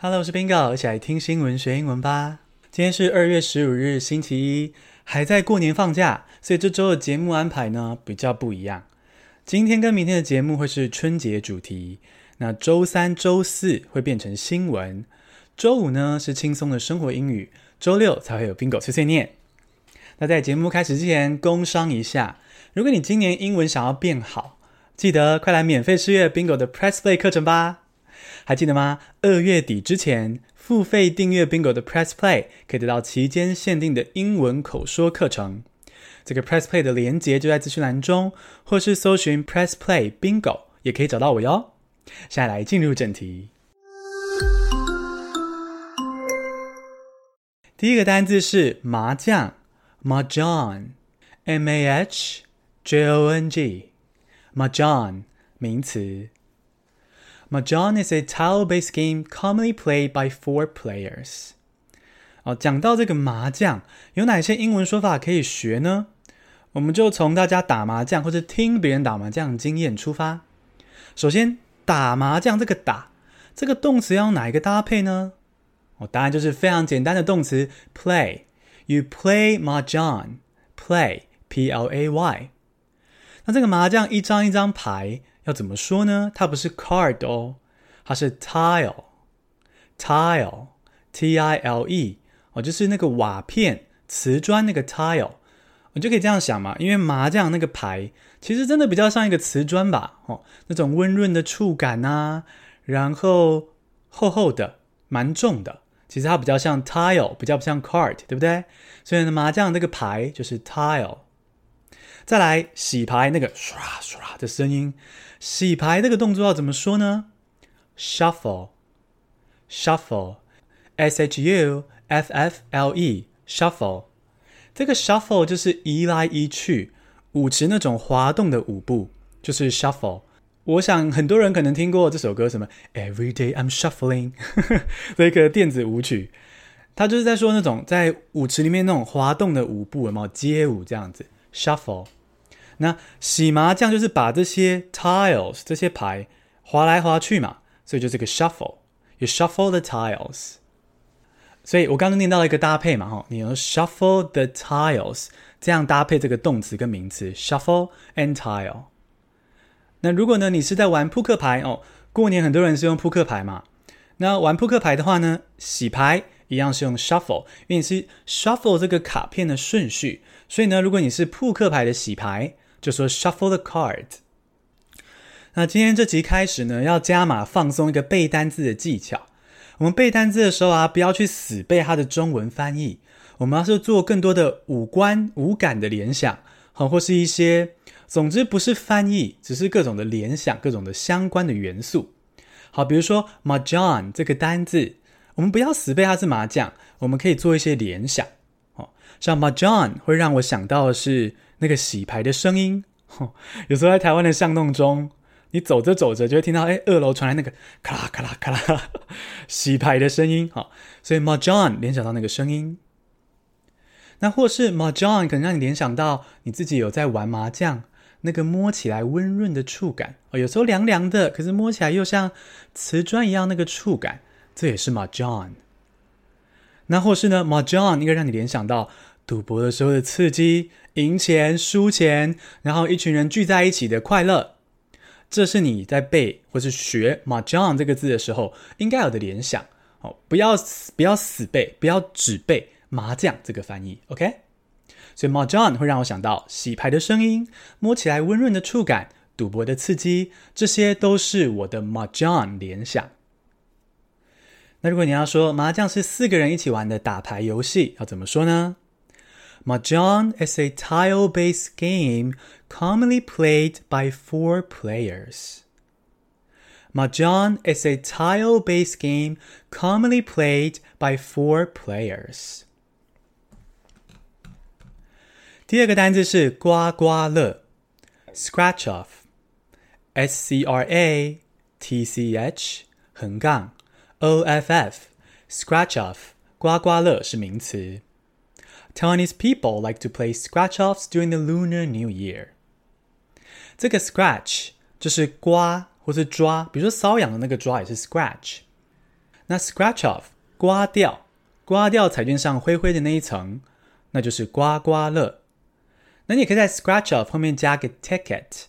Hello，我是 Bingo，一起来听新闻学英文吧。今天是二月十五日，星期一，还在过年放假，所以这周的节目安排呢比较不一样。今天跟明天的节目会是春节主题，那周三、周四会变成新闻，周五呢是轻松的生活英语，周六才会有 Bingo 碎碎念。那在节目开始之前，工商一下，如果你今年英文想要变好，记得快来免费试阅 Bingo 的 Press Play 课程吧。还记得吗？二月底之前付费订阅 Bingo 的 Press Play，可以得到期间限定的英文口说课程。这个 Press Play 的连接就在资讯栏中，或是搜寻 Press Play Bingo 也可以找到我哟。下来进入正题。第一个单字是麻将，Mahjong，M-A-H-J-O-N-G，Mahjong 名词。Mahjong is a tile-based game commonly played by four players。哦，讲到这个麻将，有哪些英文说法可以学呢？我们就从大家打麻将或者听别人打麻将经验出发。首先，打麻将这个“打”这个动词要用哪一个搭配呢？哦，答案就是非常简单的动词 play。You play mahjong。play，P-L-A-Y。那这个麻将一张一张牌。要怎么说呢？它不是 card 哦，它是 tile，tile，T-I-L-E 哦，就是那个瓦片、瓷砖那个 tile，我就可以这样想嘛。因为麻将那个牌其实真的比较像一个瓷砖吧，哦，那种温润的触感啊，然后厚厚的、蛮重的，其实它比较像 tile，比较不像 card，对不对？所以呢，麻将这个牌就是 tile。再来洗牌那个唰唰的声音。洗牌这个动作要怎么说呢？Shuffle，shuffle，S-H-U-F-F-L-E，shuffle。这个 shuffle 就是移来移去，舞池那种滑动的舞步，就是 shuffle。我想很多人可能听过这首歌，什么 Every day I'm shuffling，这个电子舞曲，它就是在说那种在舞池里面那种滑动的舞步，有没有街舞这样子？Shuffle。那洗麻将就是把这些 tiles 这些牌划来划去嘛，所以就这个 shuffle，you shuffle the tiles。所以我刚刚念到了一个搭配嘛，哈，你要 shuffle the tiles，这样搭配这个动词跟名词 shuffle and tile。那如果呢，你是在玩扑克牌哦，过年很多人是用扑克牌嘛，那玩扑克牌的话呢，洗牌一样是用 shuffle，因为你是 shuffle 这个卡片的顺序，所以呢，如果你是扑克牌的洗牌。就说 shuffle the card。那今天这集开始呢，要加码放松一个背单字的技巧。我们背单字的时候啊，不要去死背它的中文翻译，我们要是做更多的五官、五感的联想，好，或是一些，总之不是翻译，只是各种的联想，各种的相关的元素。好，比如说 m a j o n 这个单字，我们不要死背它是麻将，我们可以做一些联想。哦，像 m a j o n 会让我想到的是。那个洗牌的声音，有时候在台湾的巷弄中，你走着走着就会听到，哎，二楼传来那个咔啦咔啦咔啦 洗牌的声音，哈，所以 mahjong 联想到那个声音。那或是 mahjong 可能让你联想到你自己有在玩麻将，那个摸起来温润的触感，哦，有时候凉凉的，可是摸起来又像瓷砖一样那个触感，这也是 mahjong。那或是呢，mahjong 应该让你联想到。赌博的时候的刺激，赢钱、输钱，然后一群人聚在一起的快乐，这是你在背或是学 “mahjong” 这个字的时候应该有的联想。哦，不要死，不要死背，不要只背麻将这个翻译。OK，所以 “mahjong” 会让我想到洗牌的声音，摸起来温润的触感，赌博的刺激，这些都是我的 “mahjong” 联想。那如果你要说麻将是四个人一起玩的打牌游戏，要怎么说呢 ？Mahjong is a tile-based game commonly played by four players. Mahjong is a tile-based game commonly played by four players. 第二个单字是刮刮乐，scratch off，S C R A T C H 横杠 O F F，scratch off，刮刮乐是名词。 Taiwanese people like to play scratch-offs during the Lunar New Year。这个 scratch 就是刮或是抓，比如说瘙痒的那个抓也是 scratch。那 scratch off 刮掉，刮掉彩券上灰灰的那一层，那就是刮刮乐。那你可以在 scratch off 后面加个 ticket，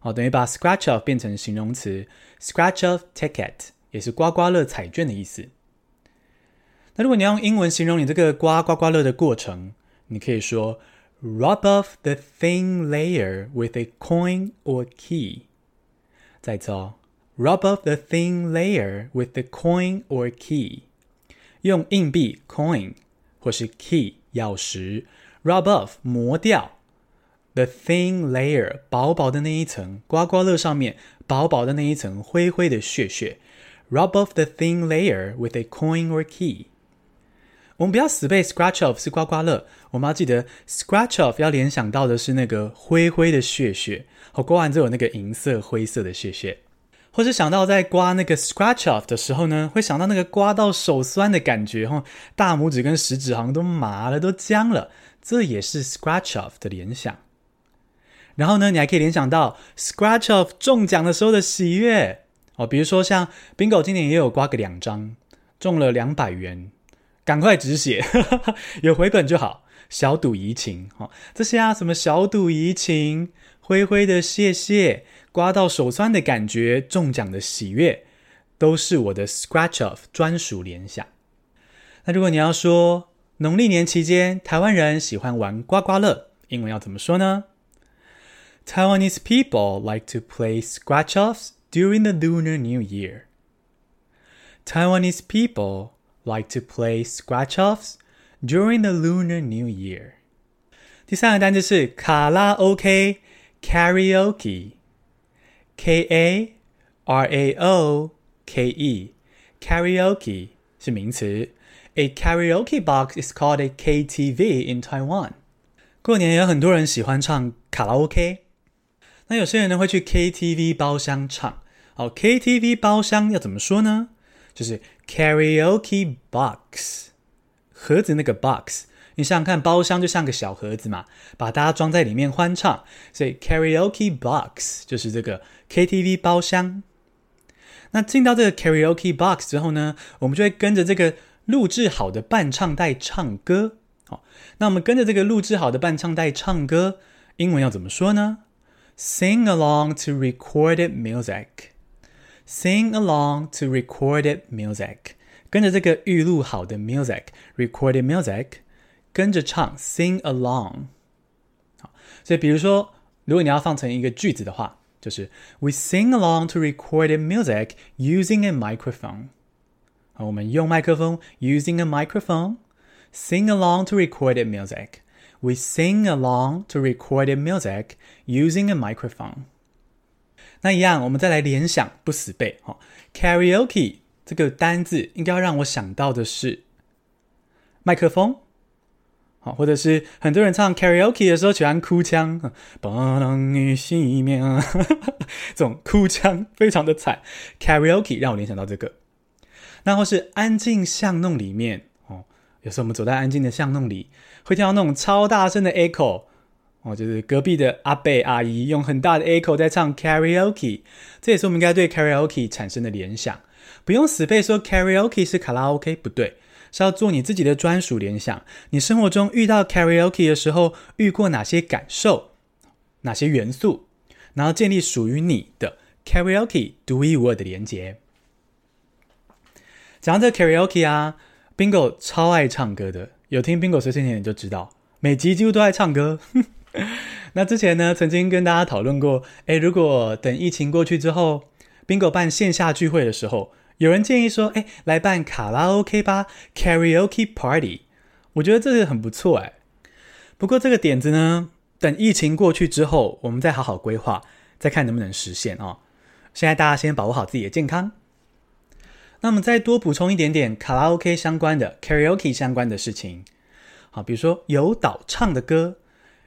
哦，等于把 scratch off 变成形容词，scratch off ticket 也是刮刮乐彩券的意思。那如果你要用英文形容你这个刮刮刮乐的过程，你可以说 rub off the thin layer with a coin or key。再次哦，rub off the thin layer with the coin or key，用硬币 coin 或是 key 钥匙 rub off 磨掉。The thin layer，薄薄的那一层，刮刮乐上面薄薄的那一层灰灰的屑屑。Rub off the thin layer with a coin or key。 我们不要死背 scratch off 是刮刮乐，我们要记得 scratch off 要联想到的是那个灰灰的屑屑。好，刮完之后有那个银色、灰色的屑屑，或是想到在刮那个 scratch off 的时候呢，会想到那个刮到手酸的感觉，哈，大拇指跟食指好像都麻了，都僵了，这也是 scratch off 的联想。然后呢，你还可以联想到 scratch off 中奖的时候的喜悦。哦，比如说像 bingo 今年也有刮个两张，中了两百元，赶快止血，有回本就好，小赌怡情哦。这些啊，什么小赌怡情、灰灰的谢谢、刮到手酸的感觉、中奖的喜悦，都是我的 scratch off 专属联想。那如果你要说农历年期间台湾人喜欢玩刮刮乐，英文要怎么说呢？Taiwanese people like to play scratch-offs during the Lunar New Year. Taiwanese people like to play scratch-offs during the Lunar New Year. 第三个单词是卡拉 OK karaoke，K A R A O K E，karaoke 是名词。A karaoke box is called a KTV in Taiwan. 过年有很多人喜欢唱卡拉 OK。那有些人呢会去 KTV 包厢唱，好，KTV 包厢要怎么说呢？就是 karaoke box，盒子那个 box，你想想看，包厢就像个小盒子嘛，把大家装在里面欢唱，所以 karaoke box 就是这个 KTV 包厢。那进到这个 karaoke box 之后呢，我们就会跟着这个录制好的伴唱带唱歌。好，那我们跟着这个录制好的伴唱带唱歌，英文要怎么说呢？Sing along to recorded music. Sing along to recorded music. 跟着这个预录好的 music, recorded music，跟着唱 sing along。好，所以比如说，如果你要放成一个句子的话，就是 We sing along to recorded music using a microphone。好，我们用麦克风 using a microphone, sing along to recorded music。We sing along to recorded music using a microphone。 那一样，我们再来联想，不死背哈。Karaoke 这个单字应该要让我想到的是麦克风，好，或者是很多人唱 Karaoke 的时候喜欢哭腔，巴郎与西面，这种哭腔非常的惨。Karaoke 让我联想到这个，然后是安静巷弄里面哦。有时候我们走在安静的巷弄里，会听到那种超大声的 echo，哦，就是隔壁的阿伯阿姨用很大的 echo 在唱 karaoke，这也是我们应该对 karaoke 产生的联想。不用死背说 karaoke 是卡拉 OK，不对，是要做你自己的专属联想。你生活中遇到 karaoke 的时候，遇过哪些感受，哪些元素，然后建立属于你的 karaoke 独一无二的连结。讲到这 karaoke 啊。Bingo 超爱唱歌的，有听 Bingo 碎碎念你就知道，每集几乎都爱唱歌。那之前呢，曾经跟大家讨论过，诶，如果等疫情过去之后，Bingo 办线下聚会的时候，有人建议说，诶，来办卡拉 OK 吧，Karaoke Party。我觉得这个很不错诶。不过这个点子呢，等疫情过去之后，我们再好好规划，再看能不能实现哦。现在大家先保护好自己的健康。那么再多补充一点点卡拉 OK 相关的 karaoke 相关的事情，好，比如说有导唱的歌，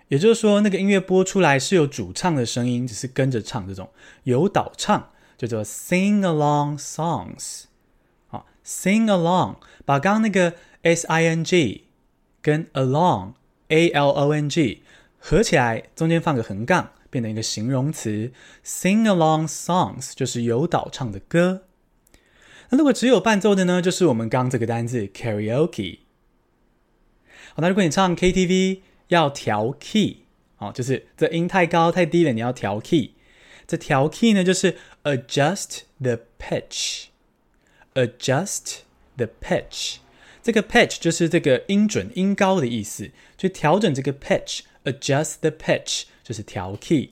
也就是说那个音乐播出来是有主唱的声音，只是跟着唱这种有导唱，叫做 sing along songs。好，sing along，把刚刚那个 s i n g 跟 along a l o n g 合起来，中间放个横杠，变成一个形容词，sing along songs 就是有导唱的歌。那如果只有伴奏的呢，就是我们刚刚这个单字 karaoke。好，那如果你唱 KTV 要调 key，哦，就是这音太高太低了，你要调 key。这调 key 呢，就是 adjust the pitch，adjust the pitch。这个 pitch 就是这个音准、音高的意思，去调整这个 pitch，adjust the pitch 就是调 key。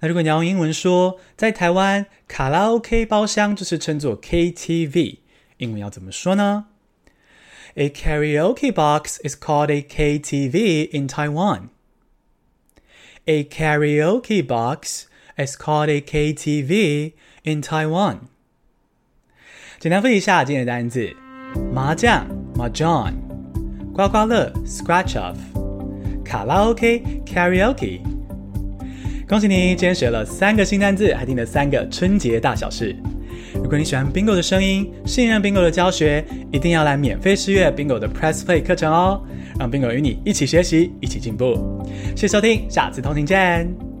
那如果你要用英文说，在台湾卡拉 OK 包厢就是称作 KTV，英文要怎么说呢？A karaoke box is called a KTV in Taiwan. A karaoke box is called a KTV in Taiwan. 简单复习一下今天的单字：麻将 （mahjong）、刮刮乐 （scratch off）、卡拉 OK（karaoke）。恭喜你，今天学了三个新单字，还听了三个春节大小事。如果你喜欢 Bingo 的声音，信任 Bingo 的教学，一定要来免费试阅 Bingo 的 Press Play 课程哦，让 Bingo 与你一起学习，一起进步。谢谢收听，下次通勤见。